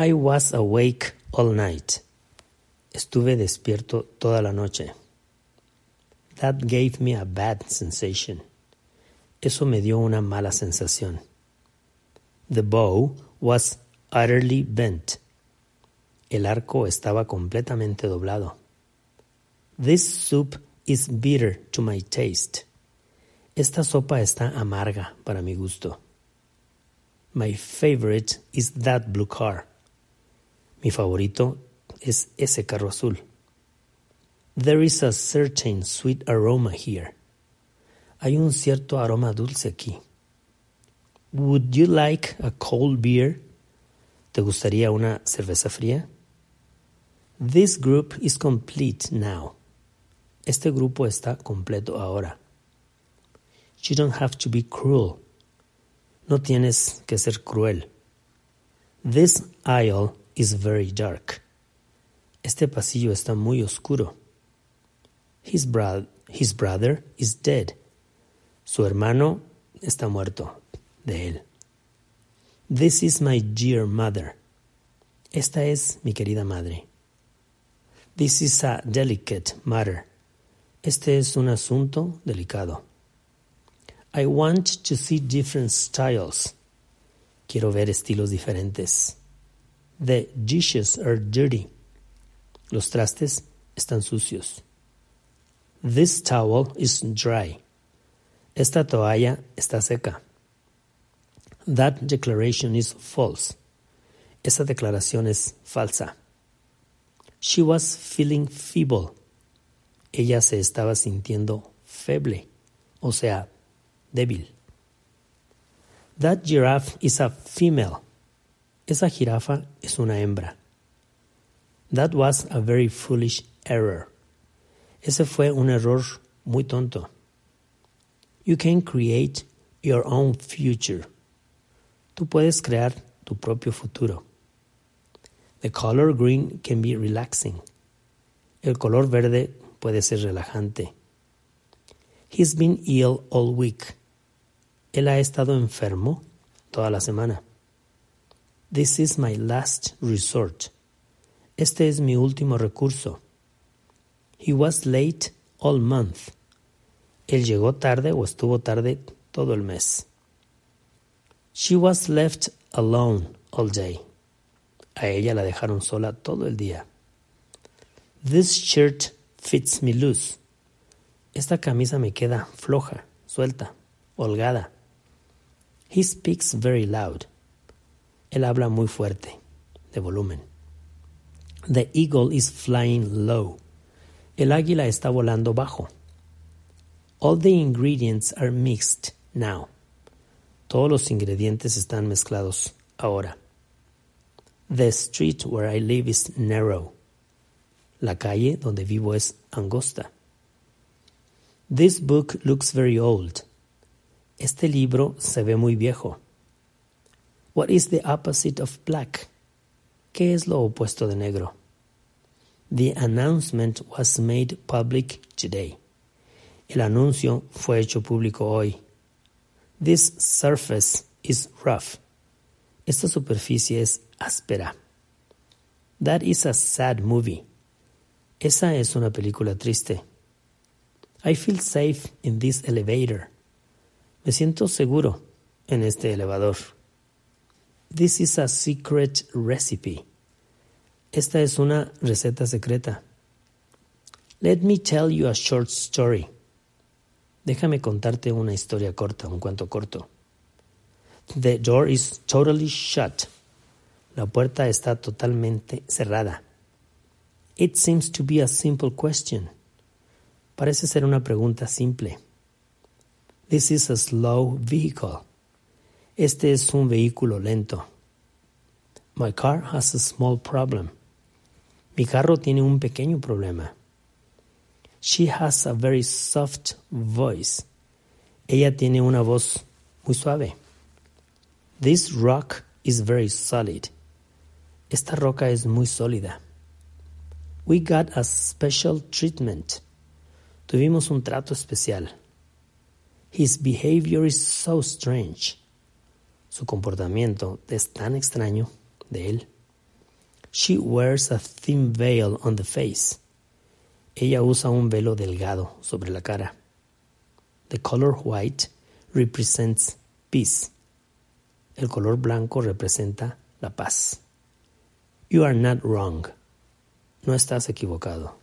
I was awake all night. Estuve despierto toda la noche. That gave me a bad sensation. Eso me dio una mala sensación. The bow was utterly bent. El arco estaba completamente doblado. This soup is bitter to my taste. Esta sopa está amarga para mi gusto. My favorite is that blue car. Mi favorito es ese carro azul. There is a certain sweet aroma here. Hay un cierto aroma dulce aquí. Would you like a cold beer? ¿Te gustaría una cerveza fría? This group is complete now. Este grupo está completo ahora. You don't have to be cruel. No tienes que ser cruel. This aisle is very dark. Este pasillo está muy oscuro. His, his brother is dead. Su hermano está muerto de él. This is my dear mother. Esta es mi querida madre. This is a delicate matter. Este es un asunto delicado. I want to see different styles. Quiero ver estilos diferentes. The dishes are dirty. Los trastes están sucios. This towel is dry. Esta toalla está seca. That declaration is false. Esa declaración es falsa. She was feeling feeble. Ella se estaba sintiendo feble, o sea, débil. That giraffe is a female. Esa jirafa es una hembra. That was a very foolish error. Ese fue un error muy tonto. You can create your own future. Tú puedes crear tu propio futuro. The color green can be relaxing. El color verde puede ser relajante. He's been ill all week. Él ha estado enfermo toda la semana. This is my last resort. Este es mi último recurso. He was late all month. Él llegó tarde o estuvo tarde todo el mes. She was left alone all day. A ella la dejaron sola todo el día. This shirt fits me loose. Esta camisa me queda floja, suelta, holgada. He speaks very loud. Él habla muy fuerte, de volumen. The eagle is flying low. El águila está volando bajo. All the ingredients are mixed now. Todos los ingredientes están mezclados ahora. The street where I live is narrow. La calle donde vivo es angosta. This book looks very old. Este libro se ve muy viejo. What is the opposite of black? ¿Qué es lo opuesto de negro? The announcement was made public today. El anuncio fue hecho público hoy. This surface is rough. Esta superficie es áspera. That is a sad movie. Esa es una película triste. I feel safe in this elevator. Me siento seguro en este elevador. This is a secret recipe. Esta es una receta secreta. Let me tell you a short story. Déjame contarte una historia corta, un cuento corto. The door is totally shut. La puerta está totalmente cerrada. It seems to be a simple question. Parece ser una pregunta simple. This is a slow vehicle. Este es un vehículo lento. My car has a small problem. Mi carro tiene un pequeño problema. She has a very soft voice. Ella tiene una voz muy suave. This rock is very solid. Esta roca es muy sólida. We got a special treatment. Tuvimos un trato especial. His behavior is so strange. Su comportamiento es tan extraño de él. She wears a thin veil on the face. Ella usa un velo delgado sobre la cara. The color white represents peace. El color blanco representa la paz. You are not wrong. No estás equivocado.